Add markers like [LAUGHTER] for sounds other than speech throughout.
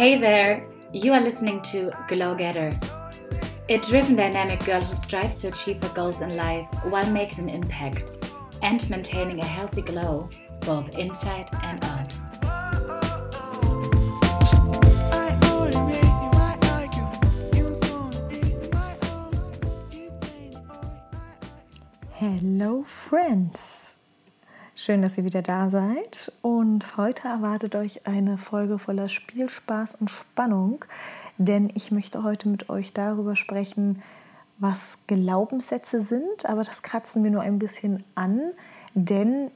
Hey there, you are listening to Glow Getter, a driven dynamic girl who strives to achieve her goals in life while making an impact and maintaining a healthy glow both inside and out. Hello Friends! Schön, dass ihr wieder da seid. Und heute erwartet euch eine Folge voller Spielspaß und Spannung, denn ich möchte heute mit euch darüber sprechen, was Glaubenssätze sind, aber das kratzen wir nur ein bisschen an, denn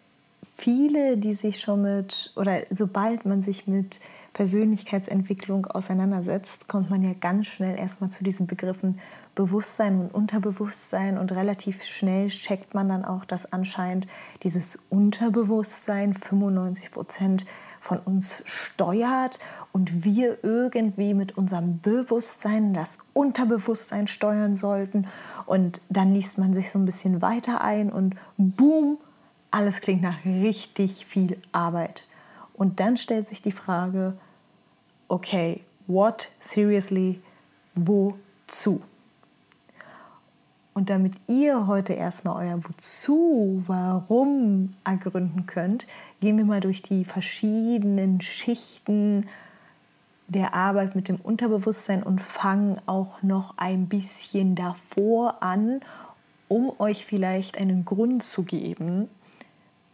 viele, die sich schon mit oder sobald man sich mit Persönlichkeitsentwicklung auseinandersetzt, kommt man ja ganz schnell erstmal zu diesen Begriffen Bewusstsein und Unterbewusstsein und relativ schnell checkt man dann auch, dass anscheinend dieses Unterbewusstsein 95 Prozent von uns steuert und wir irgendwie mit unserem Bewusstsein das Unterbewusstsein steuern sollten. Und dann liest man sich so ein bisschen weiter ein und boom, alles klingt nach richtig viel Arbeit. Und dann stellt sich die Frage, okay, what seriously, wozu? Und damit ihr heute erstmal euer Wozu, Warum ergründen könnt, gehen wir mal durch die verschiedenen Schichten der Arbeit mit dem Unterbewusstsein und fangen auch noch ein bisschen davor an, um euch vielleicht einen Grund zu geben,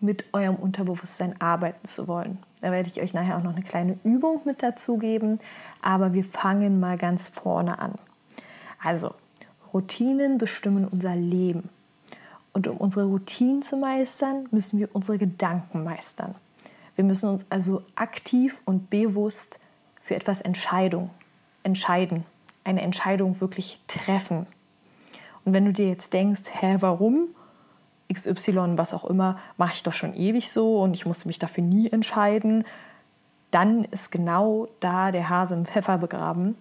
mit eurem Unterbewusstsein arbeiten zu wollen. Da werde ich euch nachher auch noch eine kleine Übung mit dazu geben, aber wir fangen mal ganz vorne an. Also, Routinen bestimmen unser Leben. Und um unsere Routinen zu meistern, müssen wir unsere Gedanken meistern. Wir müssen uns also aktiv und bewusst für etwas Entscheidung, entscheiden, eine Entscheidung wirklich treffen. Und wenn du dir jetzt denkst, hä, warum? XY, was auch immer, mache ich doch schon ewig so und ich musste mich dafür nie entscheiden, dann ist genau da der Hase im Pfeffer begraben.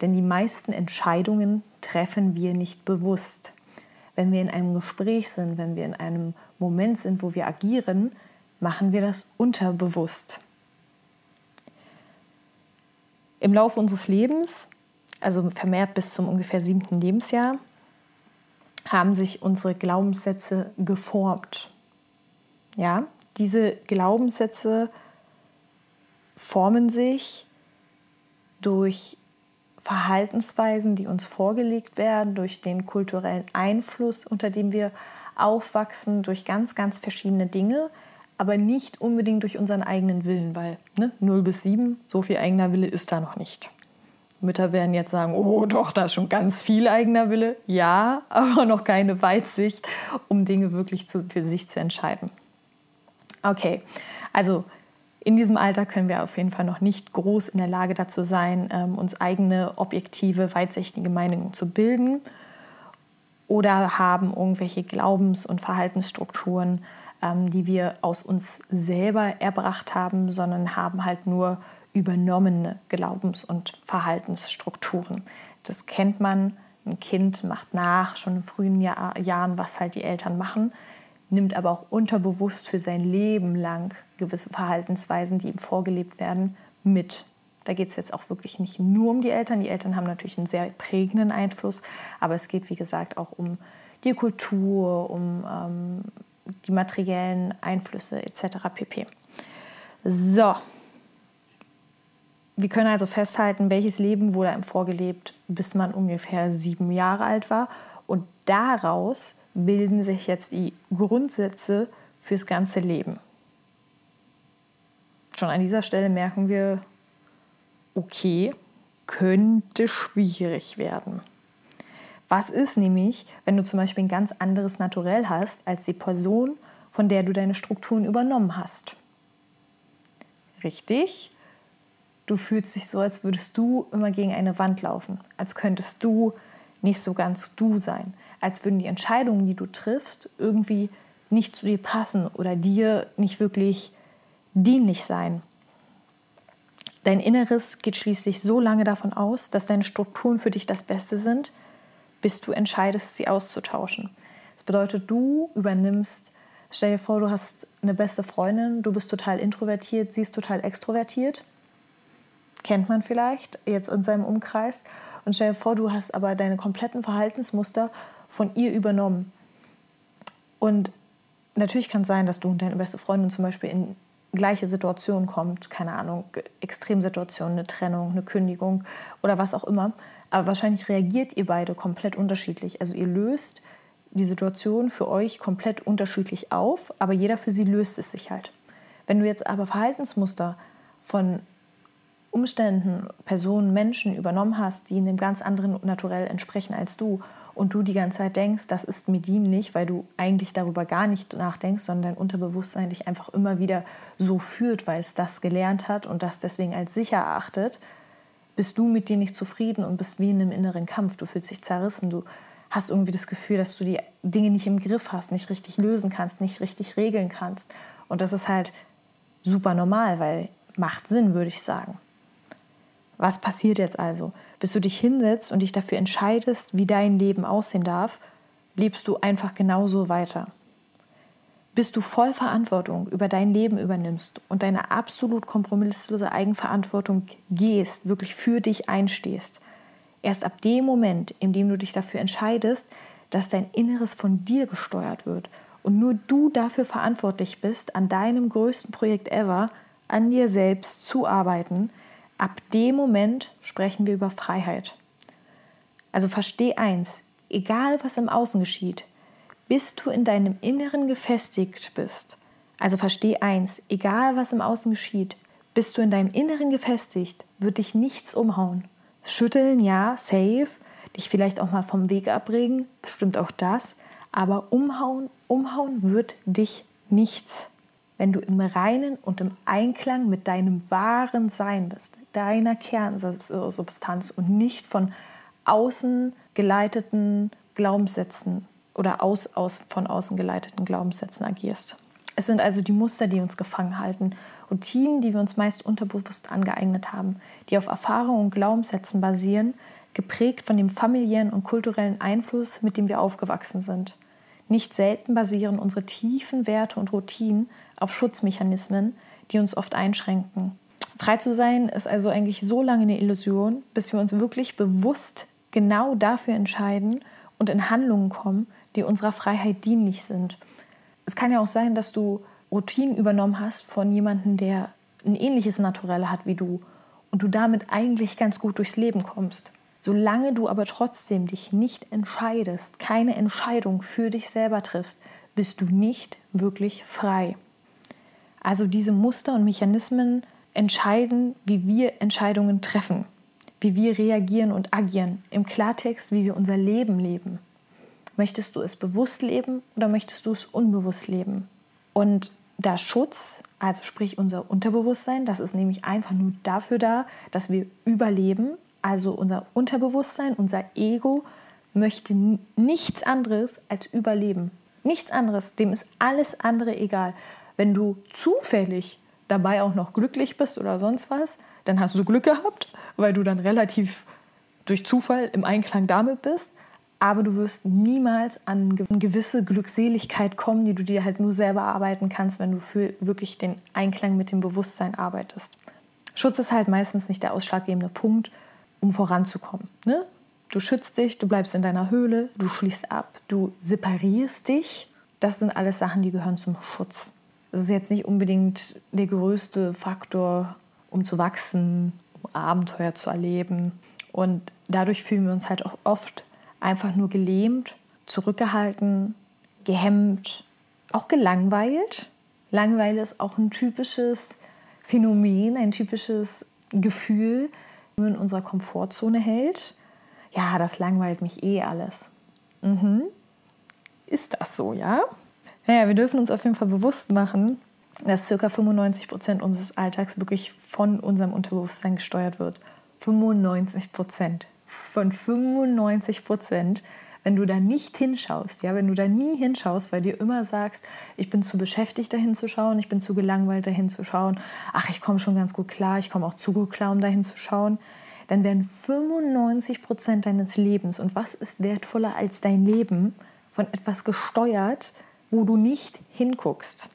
Denn die meisten Entscheidungen treffen wir nicht bewusst. Wenn wir in einem Gespräch sind, wenn wir in einem Moment sind, wo wir agieren, machen wir das unterbewusst. Im Laufe unseres Lebens, also vermehrt bis zum ungefähr siebten Lebensjahr, haben sich unsere Glaubenssätze geformt. Ja, diese Glaubenssätze formen sich durch Verhaltensweisen, die uns vorgelegt werden, durch den kulturellen Einfluss, unter dem wir aufwachsen, durch ganz, ganz verschiedene Dinge, aber nicht unbedingt durch unseren eigenen Willen, weil ne, 0 bis 7, so viel eigener Wille ist da noch nicht. Mütter werden jetzt sagen, oh doch, da ist schon ganz viel eigener Wille. Ja, [LAUGHS] aber noch keine Weitsicht, um Dinge wirklich zu, für sich zu entscheiden. Okay, also in diesem Alter können wir auf jeden Fall noch nicht groß in der Lage dazu sein, ähm, uns eigene objektive, weitsichtige Meinungen zu bilden oder haben irgendwelche Glaubens- und Verhaltensstrukturen, ähm, die wir aus uns selber erbracht haben, sondern haben halt nur übernommene Glaubens- und Verhaltensstrukturen. Das kennt man. Ein Kind macht nach, schon in frühen Jahr Jahren, was halt die Eltern machen nimmt aber auch unterbewusst für sein Leben lang gewisse Verhaltensweisen, die ihm vorgelebt werden, mit. Da geht es jetzt auch wirklich nicht nur um die Eltern. Die Eltern haben natürlich einen sehr prägenden Einfluss, aber es geht, wie gesagt, auch um die Kultur, um ähm, die materiellen Einflüsse etc. pp. So, wir können also festhalten, welches Leben wurde einem vorgelebt, bis man ungefähr sieben Jahre alt war. Und daraus bilden sich jetzt die Grundsätze fürs ganze Leben. Schon an dieser Stelle merken wir, okay, könnte schwierig werden. Was ist nämlich, wenn du zum Beispiel ein ganz anderes Naturell hast als die Person, von der du deine Strukturen übernommen hast? Richtig? Du fühlst dich so, als würdest du immer gegen eine Wand laufen, als könntest du nicht so ganz du sein, als würden die Entscheidungen, die du triffst, irgendwie nicht zu dir passen oder dir nicht wirklich dienlich sein. Dein Inneres geht schließlich so lange davon aus, dass deine Strukturen für dich das Beste sind, bis du entscheidest, sie auszutauschen. Das bedeutet, du übernimmst, stell dir vor, du hast eine beste Freundin, du bist total introvertiert, sie ist total extrovertiert. Kennt man vielleicht jetzt in seinem Umkreis. Und stell dir vor, du hast aber deine kompletten Verhaltensmuster von ihr übernommen. Und natürlich kann es sein, dass du und deine beste Freundin zum Beispiel in gleiche Situationen kommt, keine Ahnung, Extremsituation, eine Trennung, eine Kündigung oder was auch immer. Aber wahrscheinlich reagiert ihr beide komplett unterschiedlich. Also ihr löst die Situation für euch komplett unterschiedlich auf, aber jeder für sie löst es sich halt. Wenn du jetzt aber Verhaltensmuster von Umständen, Personen, Menschen übernommen hast, die einem ganz anderen Naturell entsprechen als du und du die ganze Zeit denkst, das ist mir dienlich, weil du eigentlich darüber gar nicht nachdenkst, sondern dein Unterbewusstsein dich einfach immer wieder so führt, weil es das gelernt hat und das deswegen als sicher erachtet, bist du mit dir nicht zufrieden und bist wie in einem inneren Kampf. Du fühlst dich zerrissen, du hast irgendwie das Gefühl, dass du die Dinge nicht im Griff hast, nicht richtig lösen kannst, nicht richtig regeln kannst. Und das ist halt super normal, weil macht Sinn, würde ich sagen. Was passiert jetzt also? Bis du dich hinsetzt und dich dafür entscheidest, wie dein Leben aussehen darf, lebst du einfach genauso weiter. Bis du voll Verantwortung über dein Leben übernimmst und deine absolut kompromisslose Eigenverantwortung gehst, wirklich für dich einstehst, erst ab dem Moment, in dem du dich dafür entscheidest, dass dein Inneres von dir gesteuert wird und nur du dafür verantwortlich bist, an deinem größten Projekt ever, an dir selbst zu arbeiten, Ab dem Moment sprechen wir über Freiheit. Also versteh eins, egal was im Außen geschieht, bis du in deinem Inneren gefestigt bist. Also versteh eins, egal was im Außen geschieht, bist du in deinem Inneren gefestigt, wird dich nichts umhauen. Schütteln, ja, safe, dich vielleicht auch mal vom Weg abbringen, bestimmt auch das, aber umhauen, umhauen wird dich nichts wenn du im Reinen und im Einklang mit deinem wahren Sein bist, deiner Kernsubstanz und nicht von außen geleiteten Glaubenssätzen oder aus, aus, von außen geleiteten Glaubenssätzen agierst. Es sind also die Muster, die uns gefangen halten, Routinen, die wir uns meist unterbewusst angeeignet haben, die auf Erfahrungen und Glaubenssätzen basieren, geprägt von dem familiären und kulturellen Einfluss, mit dem wir aufgewachsen sind. Nicht selten basieren unsere tiefen Werte und Routinen auf Schutzmechanismen, die uns oft einschränken. Frei zu sein ist also eigentlich so lange eine Illusion, bis wir uns wirklich bewusst genau dafür entscheiden und in Handlungen kommen, die unserer Freiheit dienlich sind. Es kann ja auch sein, dass du Routinen übernommen hast von jemandem, der ein ähnliches Naturell hat wie du und du damit eigentlich ganz gut durchs Leben kommst. Solange du aber trotzdem dich nicht entscheidest, keine Entscheidung für dich selber triffst, bist du nicht wirklich frei. Also diese Muster und Mechanismen entscheiden, wie wir Entscheidungen treffen, wie wir reagieren und agieren. Im Klartext, wie wir unser Leben leben. Möchtest du es bewusst leben oder möchtest du es unbewusst leben? Und der Schutz, also sprich unser Unterbewusstsein, das ist nämlich einfach nur dafür da, dass wir überleben, also unser Unterbewusstsein, unser Ego möchte nichts anderes als überleben. Nichts anderes, dem ist alles andere egal. Wenn du zufällig dabei auch noch glücklich bist oder sonst was, dann hast du Glück gehabt, weil du dann relativ durch Zufall im Einklang damit bist. Aber du wirst niemals an eine gewisse Glückseligkeit kommen, die du dir halt nur selber arbeiten kannst, wenn du für wirklich den Einklang mit dem Bewusstsein arbeitest. Schutz ist halt meistens nicht der ausschlaggebende Punkt, um voranzukommen. Ne? Du schützt dich, du bleibst in deiner Höhle, du schließt ab, du separierst dich. Das sind alles Sachen, die gehören zum Schutz. Das ist jetzt nicht unbedingt der größte Faktor, um zu wachsen, um Abenteuer zu erleben. Und dadurch fühlen wir uns halt auch oft einfach nur gelähmt, zurückgehalten, gehemmt, auch gelangweilt. Langeweile ist auch ein typisches Phänomen, ein typisches Gefühl, nur in unserer Komfortzone hält, ja, das langweilt mich eh alles. Mhm. Ist das so, ja? Naja, wir dürfen uns auf jeden Fall bewusst machen, dass ca. 95 Prozent unseres Alltags wirklich von unserem Unterbewusstsein gesteuert wird. 95 Prozent. Von 95 Prozent wenn du da nicht hinschaust, ja, wenn du da nie hinschaust, weil dir immer sagst, ich bin zu beschäftigt, da hinzuschauen, ich bin zu gelangweilt, da hinzuschauen, ach, ich komme schon ganz gut klar, ich komme auch zu gut klar, um da hinzuschauen, dann werden 95 Prozent deines Lebens, und was ist wertvoller als dein Leben, von etwas gesteuert, wo du nicht hinguckst.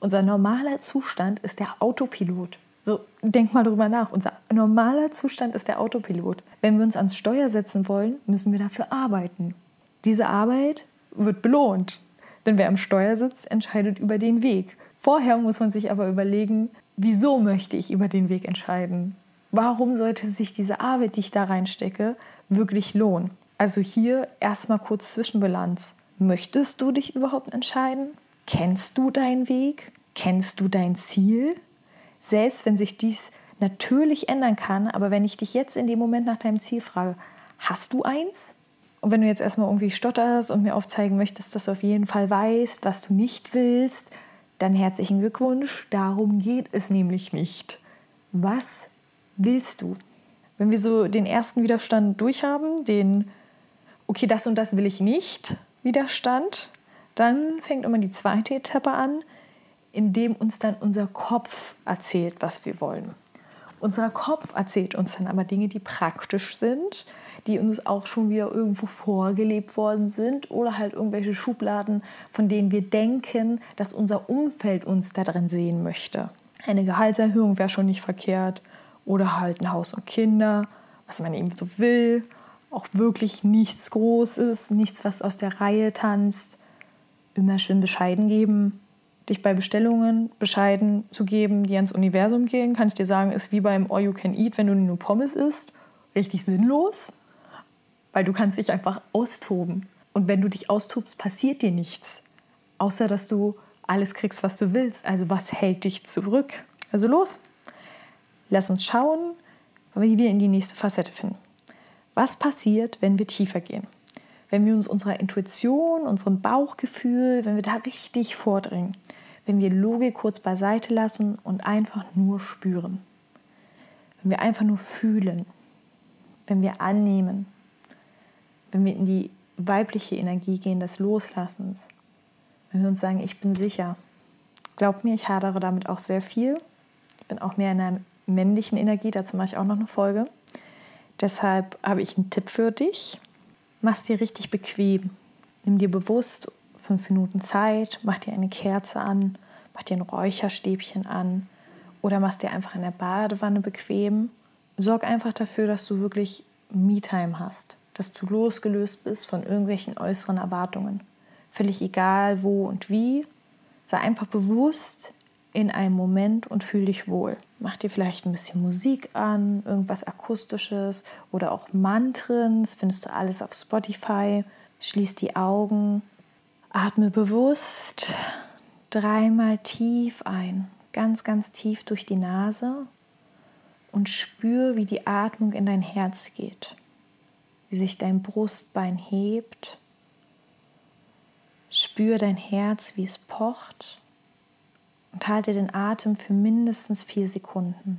Unser normaler Zustand ist der Autopilot. So, denk mal drüber nach. Unser normaler Zustand ist der Autopilot. Wenn wir uns ans Steuer setzen wollen, müssen wir dafür arbeiten. Diese Arbeit wird belohnt. Denn wer am Steuer sitzt, entscheidet über den Weg. Vorher muss man sich aber überlegen, wieso möchte ich über den Weg entscheiden? Warum sollte sich diese Arbeit, die ich da reinstecke, wirklich lohnen? Also hier erstmal kurz Zwischenbilanz. Möchtest du dich überhaupt entscheiden? Kennst du deinen Weg? Kennst du dein Ziel? Selbst wenn sich dies natürlich ändern kann, aber wenn ich dich jetzt in dem Moment nach deinem Ziel frage, hast du eins? Und wenn du jetzt erstmal irgendwie stotterst und mir aufzeigen möchtest, dass du auf jeden Fall weißt, was du nicht willst, dann herzlichen Glückwunsch. Darum geht es nämlich nicht. Was willst du? Wenn wir so den ersten Widerstand durchhaben, den, okay, das und das will ich nicht, Widerstand, dann fängt immer die zweite Etappe an, in dem uns dann unser Kopf erzählt, was wir wollen. Unser Kopf erzählt uns dann aber Dinge, die praktisch sind, die uns auch schon wieder irgendwo vorgelebt worden sind oder halt irgendwelche Schubladen, von denen wir denken, dass unser Umfeld uns da drin sehen möchte. Eine Gehaltserhöhung wäre schon nicht verkehrt oder halt ein Haus und Kinder, was man eben so will. Auch wirklich nichts Großes, nichts, was aus der Reihe tanzt. Immer schön bescheiden geben. Dich bei Bestellungen bescheiden zu geben, die ans Universum gehen, kann ich dir sagen, ist wie beim All You Can Eat, wenn du nur Pommes isst. Richtig sinnlos weil du kannst dich einfach austoben. Und wenn du dich austobst, passiert dir nichts, außer dass du alles kriegst, was du willst. Also was hält dich zurück? Also los, lass uns schauen, wie wir in die nächste Facette finden. Was passiert, wenn wir tiefer gehen? Wenn wir uns unserer Intuition, unserem Bauchgefühl, wenn wir da richtig vordringen, wenn wir Logik kurz beiseite lassen und einfach nur spüren, wenn wir einfach nur fühlen, wenn wir annehmen, wenn wir in die weibliche Energie gehen, des Loslassens, wenn wir uns sagen, ich bin sicher. Glaub mir, ich hadere damit auch sehr viel. Ich bin auch mehr in einer männlichen Energie, dazu mache ich auch noch eine Folge. Deshalb habe ich einen Tipp für dich. Mach es dir richtig bequem. Nimm dir bewusst fünf Minuten Zeit, mach dir eine Kerze an, mach dir ein Räucherstäbchen an oder mach es dir einfach in der Badewanne bequem. Sorg einfach dafür, dass du wirklich Me-Time hast dass du losgelöst bist von irgendwelchen äußeren Erwartungen. Völlig egal wo und wie. Sei einfach bewusst in einem Moment und fühl dich wohl. Mach dir vielleicht ein bisschen Musik an, irgendwas Akustisches oder auch Mantren. Das findest du alles auf Spotify. Schließ die Augen. Atme bewusst dreimal tief ein. Ganz, ganz tief durch die Nase und spür, wie die Atmung in dein Herz geht wie sich dein Brustbein hebt. Spür dein Herz, wie es pocht und halte den Atem für mindestens vier Sekunden.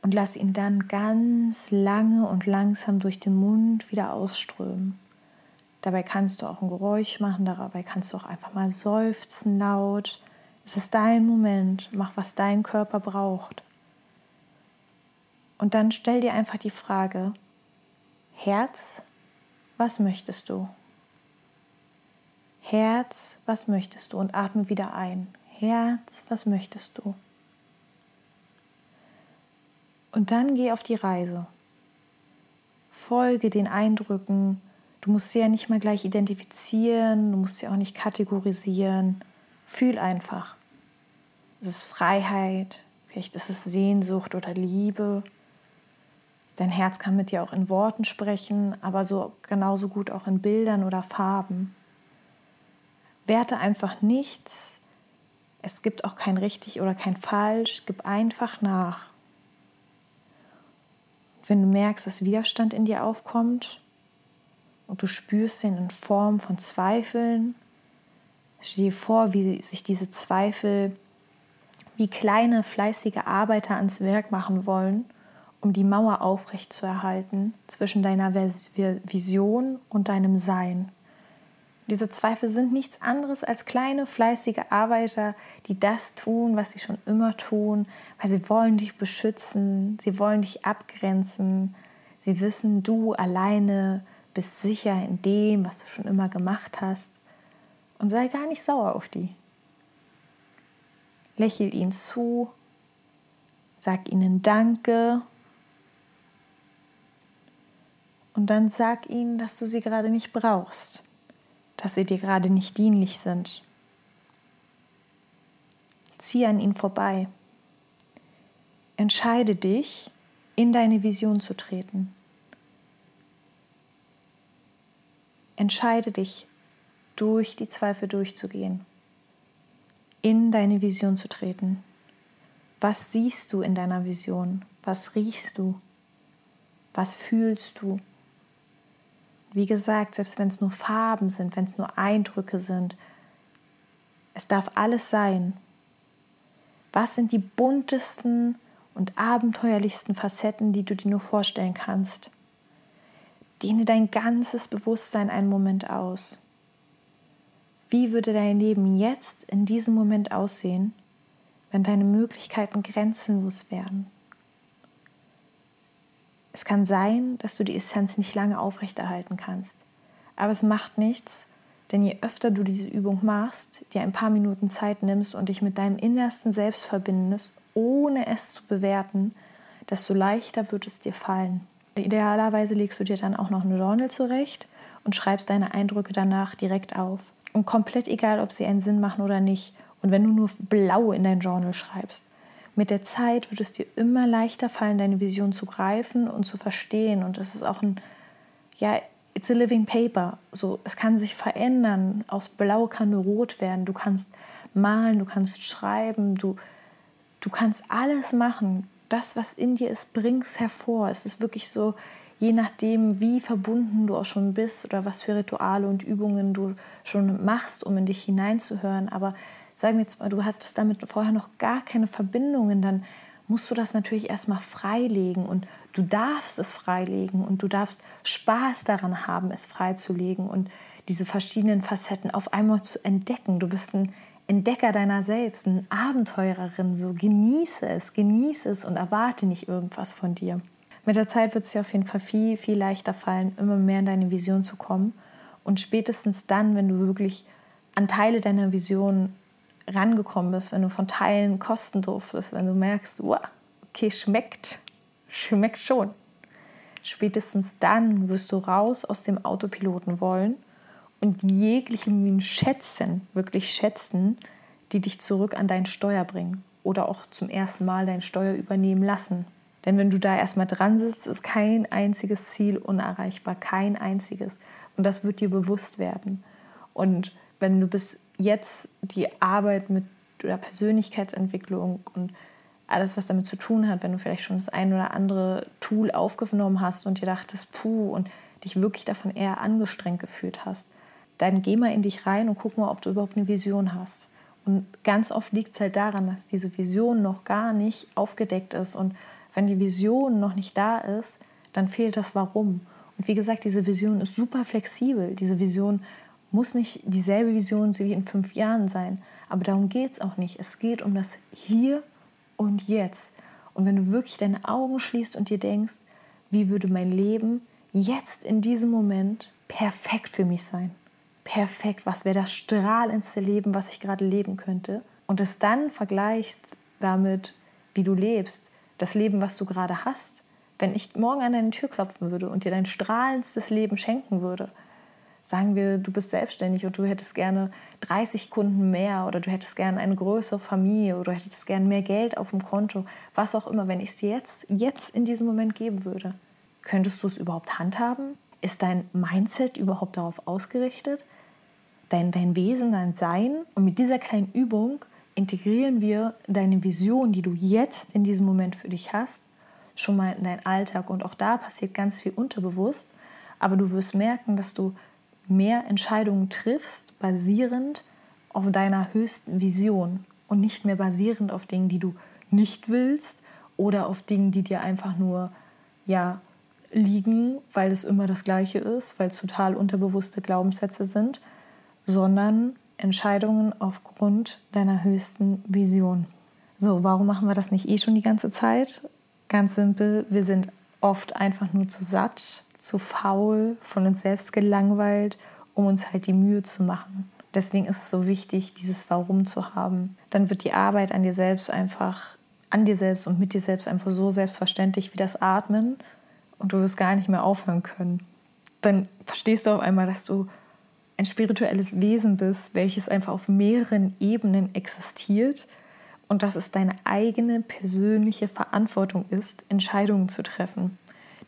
Und lass ihn dann ganz lange und langsam durch den Mund wieder ausströmen. Dabei kannst du auch ein Geräusch machen, dabei kannst du auch einfach mal seufzen laut. Es ist dein Moment, mach, was dein Körper braucht. Und dann stell dir einfach die Frage, Herz, was möchtest du? Herz, was möchtest du? Und atme wieder ein. Herz, was möchtest du? Und dann geh auf die Reise. Folge den Eindrücken. Du musst sie ja nicht mal gleich identifizieren, du musst sie auch nicht kategorisieren. Fühl einfach. Es ist Freiheit, vielleicht ist es Sehnsucht oder Liebe. Dein Herz kann mit dir auch in Worten sprechen, aber so genauso gut auch in Bildern oder Farben. Werte einfach nichts. Es gibt auch kein richtig oder kein falsch. Gib einfach nach. Wenn du merkst, dass Widerstand in dir aufkommt und du spürst ihn in Form von Zweifeln, stell dir vor, wie sich diese Zweifel wie kleine fleißige Arbeiter ans Werk machen wollen um die Mauer aufrechtzuerhalten zwischen deiner Vision und deinem Sein. Diese Zweifel sind nichts anderes als kleine, fleißige Arbeiter, die das tun, was sie schon immer tun, weil sie wollen dich beschützen, sie wollen dich abgrenzen, sie wissen, du alleine bist sicher in dem, was du schon immer gemacht hast. Und sei gar nicht sauer auf die. Lächel ihnen zu Sag ihnen Danke. Und dann sag ihnen, dass du sie gerade nicht brauchst, dass sie dir gerade nicht dienlich sind. Zieh an ihnen vorbei. Entscheide dich, in deine Vision zu treten. Entscheide dich, durch die Zweifel durchzugehen, in deine Vision zu treten. Was siehst du in deiner Vision? Was riechst du? Was fühlst du? Wie gesagt, selbst wenn es nur Farben sind, wenn es nur Eindrücke sind, es darf alles sein. Was sind die buntesten und abenteuerlichsten Facetten, die du dir nur vorstellen kannst? Dehne dein ganzes Bewusstsein einen Moment aus. Wie würde dein Leben jetzt in diesem Moment aussehen, wenn deine Möglichkeiten grenzenlos wären. Es kann sein, dass du die Essenz nicht lange aufrechterhalten kannst. Aber es macht nichts, denn je öfter du diese Übung machst, dir ein paar Minuten Zeit nimmst und dich mit deinem innersten Selbst verbindest, ohne es zu bewerten, desto leichter wird es dir fallen. Idealerweise legst du dir dann auch noch eine Journal zurecht und schreibst deine Eindrücke danach direkt auf. Und komplett egal, ob sie einen Sinn machen oder nicht, und wenn du nur blau in dein Journal schreibst, mit der Zeit wird es dir immer leichter fallen, deine Vision zu greifen und zu verstehen. Und es ist auch ein, ja, it's a living paper. So, es kann sich verändern. Aus Blau kann nur Rot werden. Du kannst malen, du kannst schreiben, du, du kannst alles machen. Das, was in dir ist, bring es hervor. Es ist wirklich so, je nachdem, wie verbunden du auch schon bist oder was für Rituale und Übungen du schon machst, um in dich hineinzuhören. Aber sagen wir jetzt mal, du hattest damit vorher noch gar keine Verbindungen, dann musst du das natürlich erstmal freilegen und du darfst es freilegen und du darfst Spaß daran haben, es freizulegen und diese verschiedenen Facetten auf einmal zu entdecken. Du bist ein Entdecker deiner selbst, eine Abenteurerin, so genieße es, genieße es und erwarte nicht irgendwas von dir. Mit der Zeit wird es dir auf jeden Fall viel, viel leichter fallen, immer mehr in deine Vision zu kommen. Und spätestens dann, wenn du wirklich an Teile deiner Vision rangekommen bist, wenn du von Teilen kosten durftest, wenn du merkst, wow, okay, schmeckt, schmeckt schon. Spätestens dann wirst du raus aus dem Autopiloten wollen und jegliche Mühen schätzen, wirklich schätzen, die dich zurück an dein Steuer bringen oder auch zum ersten Mal dein Steuer übernehmen lassen. Denn wenn du da erstmal dran sitzt, ist kein einziges Ziel unerreichbar, kein einziges. Und das wird dir bewusst werden. Und wenn du bis jetzt die Arbeit mit der Persönlichkeitsentwicklung und alles, was damit zu tun hat, wenn du vielleicht schon das ein oder andere Tool aufgenommen hast und dir dachtest, puh, und dich wirklich davon eher angestrengt gefühlt hast, dann geh mal in dich rein und guck mal, ob du überhaupt eine Vision hast. Und ganz oft liegt es halt daran, dass diese Vision noch gar nicht aufgedeckt ist. Und wenn die Vision noch nicht da ist, dann fehlt das Warum. Und wie gesagt, diese Vision ist super flexibel. Diese Vision muss nicht dieselbe Vision wie in fünf Jahren sein. Aber darum geht es auch nicht. Es geht um das Hier und Jetzt. Und wenn du wirklich deine Augen schließt und dir denkst, wie würde mein Leben jetzt in diesem Moment perfekt für mich sein? Perfekt, was wäre das strahlendste Leben, was ich gerade leben könnte? Und es dann vergleichst damit, wie du lebst, das Leben, was du gerade hast. Wenn ich morgen an deine Tür klopfen würde und dir dein strahlendstes Leben schenken würde, Sagen wir, du bist selbstständig und du hättest gerne 30 Kunden mehr oder du hättest gerne eine größere Familie oder du hättest gerne mehr Geld auf dem Konto, was auch immer, wenn ich es jetzt, jetzt in diesem Moment geben würde. Könntest du es überhaupt handhaben? Ist dein Mindset überhaupt darauf ausgerichtet? Dein, dein Wesen, dein Sein? Und mit dieser kleinen Übung integrieren wir deine Vision, die du jetzt in diesem Moment für dich hast, schon mal in deinen Alltag. Und auch da passiert ganz viel unterbewusst. Aber du wirst merken, dass du mehr Entscheidungen triffst, basierend auf deiner höchsten Vision und nicht mehr basierend auf Dingen, die du nicht willst oder auf Dingen, die dir einfach nur ja liegen, weil es immer das gleiche ist, weil es total unterbewusste Glaubenssätze sind, sondern Entscheidungen aufgrund deiner höchsten Vision. So, warum machen wir das nicht eh schon die ganze Zeit? Ganz simpel, wir sind oft einfach nur zu satt, zu faul, von uns selbst gelangweilt, um uns halt die Mühe zu machen. Deswegen ist es so wichtig, dieses Warum zu haben. Dann wird die Arbeit an dir selbst einfach an dir selbst und mit dir selbst einfach so selbstverständlich wie das Atmen und du wirst gar nicht mehr aufhören können. Dann verstehst du auf einmal, dass du ein spirituelles Wesen bist, welches einfach auf mehreren Ebenen existiert und dass es deine eigene persönliche Verantwortung ist, Entscheidungen zu treffen,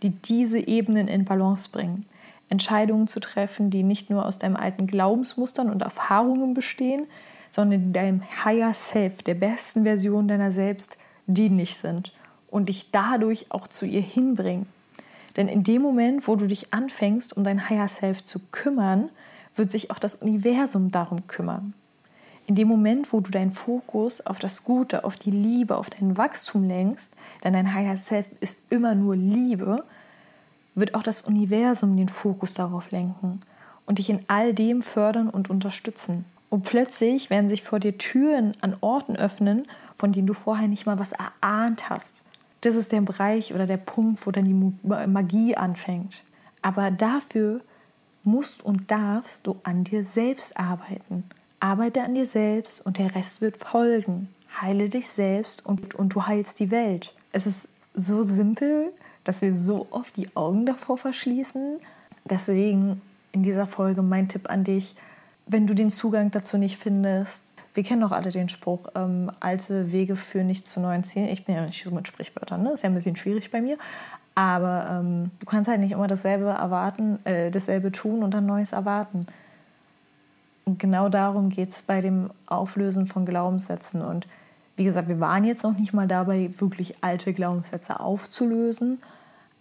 die diese Ebenen in Balance bringen. Entscheidungen zu treffen, die nicht nur aus deinen alten Glaubensmustern und Erfahrungen bestehen, sondern deinem Higher Self, der besten Version deiner selbst, dienlich sind und dich dadurch auch zu ihr hinbringen. Denn in dem Moment, wo du dich anfängst, um dein Higher Self zu kümmern, wird sich auch das Universum darum kümmern. In dem Moment, wo du deinen Fokus auf das Gute, auf die Liebe, auf dein Wachstum lenkst, denn dein Higher Self ist immer nur Liebe, wird auch das Universum den Fokus darauf lenken und dich in all dem fördern und unterstützen. Und plötzlich werden sich vor dir Türen an Orten öffnen, von denen du vorher nicht mal was erahnt hast. Das ist der Bereich oder der Punkt, wo dann die Magie anfängt. Aber dafür musst und darfst du an dir selbst arbeiten. Arbeite an dir selbst und der Rest wird folgen. Heile dich selbst und, und du heilst die Welt. Es ist so simpel, dass wir so oft die Augen davor verschließen. Deswegen in dieser Folge mein Tipp an dich, wenn du den Zugang dazu nicht findest, wir kennen doch alle den Spruch, ähm, alte Wege führen nicht zu neuen Zielen. Ich bin ja nicht so mit Sprichwörtern, ne? ist ja ein bisschen schwierig bei mir. Aber ähm, du kannst halt nicht immer dasselbe erwarten, äh, dasselbe tun und dann Neues erwarten. Genau darum geht es bei dem Auflösen von Glaubenssätzen. Und wie gesagt, wir waren jetzt noch nicht mal dabei, wirklich alte Glaubenssätze aufzulösen.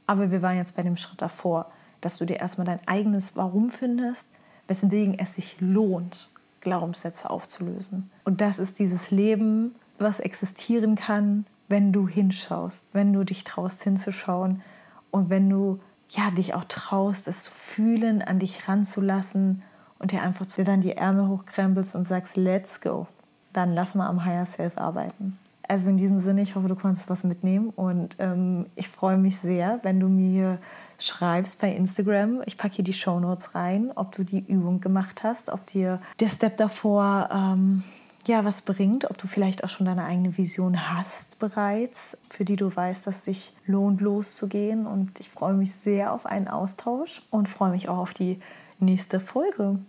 Aber wir waren jetzt bei dem Schritt davor, dass du dir erstmal dein eigenes Warum findest, weswegen es sich lohnt, Glaubenssätze aufzulösen. Und das ist dieses Leben, was existieren kann, wenn du hinschaust, wenn du dich traust hinzuschauen und wenn du ja, dich auch traust, es zu fühlen, an dich ranzulassen und dir einfach dir dann die Ärmel hochkrempelst und sagst, let's go. Dann lass mal am Higher Self arbeiten. Also in diesem Sinne, ich hoffe, du konntest was mitnehmen und ähm, ich freue mich sehr, wenn du mir schreibst bei Instagram. Ich packe hier die Show Notes rein, ob du die Übung gemacht hast, ob dir der Step davor ähm, ja was bringt, ob du vielleicht auch schon deine eigene Vision hast bereits, für die du weißt, dass es sich lohnt loszugehen. Und ich freue mich sehr auf einen Austausch und freue mich auch auf die nächste Folge.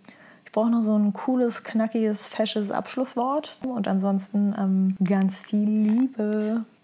Ich brauche noch so ein cooles, knackiges, fesches Abschlusswort und ansonsten ähm, ganz viel Liebe.